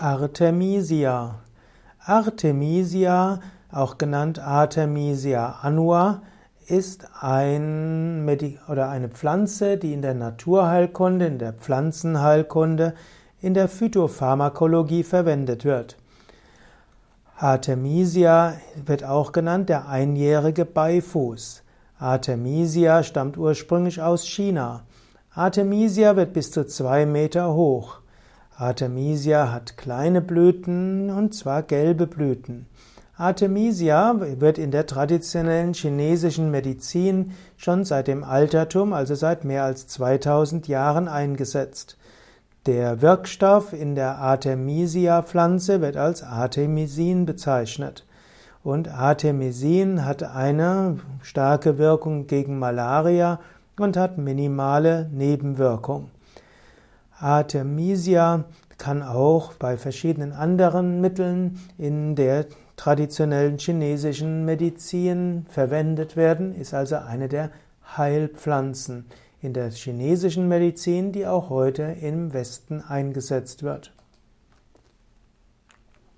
Artemisia. Artemisia, auch genannt Artemisia annua, ist ein Medi oder eine Pflanze, die in der Naturheilkunde, in der Pflanzenheilkunde, in der Phytopharmakologie verwendet wird. Artemisia wird auch genannt der einjährige Beifuß. Artemisia stammt ursprünglich aus China. Artemisia wird bis zu zwei Meter hoch. Artemisia hat kleine Blüten und zwar gelbe Blüten. Artemisia wird in der traditionellen chinesischen Medizin schon seit dem Altertum, also seit mehr als 2000 Jahren eingesetzt. Der Wirkstoff in der Artemisia-Pflanze wird als Artemisin bezeichnet. Und Artemisin hat eine starke Wirkung gegen Malaria und hat minimale Nebenwirkung. Artemisia kann auch bei verschiedenen anderen Mitteln in der traditionellen chinesischen Medizin verwendet werden, ist also eine der Heilpflanzen in der chinesischen Medizin, die auch heute im Westen eingesetzt wird.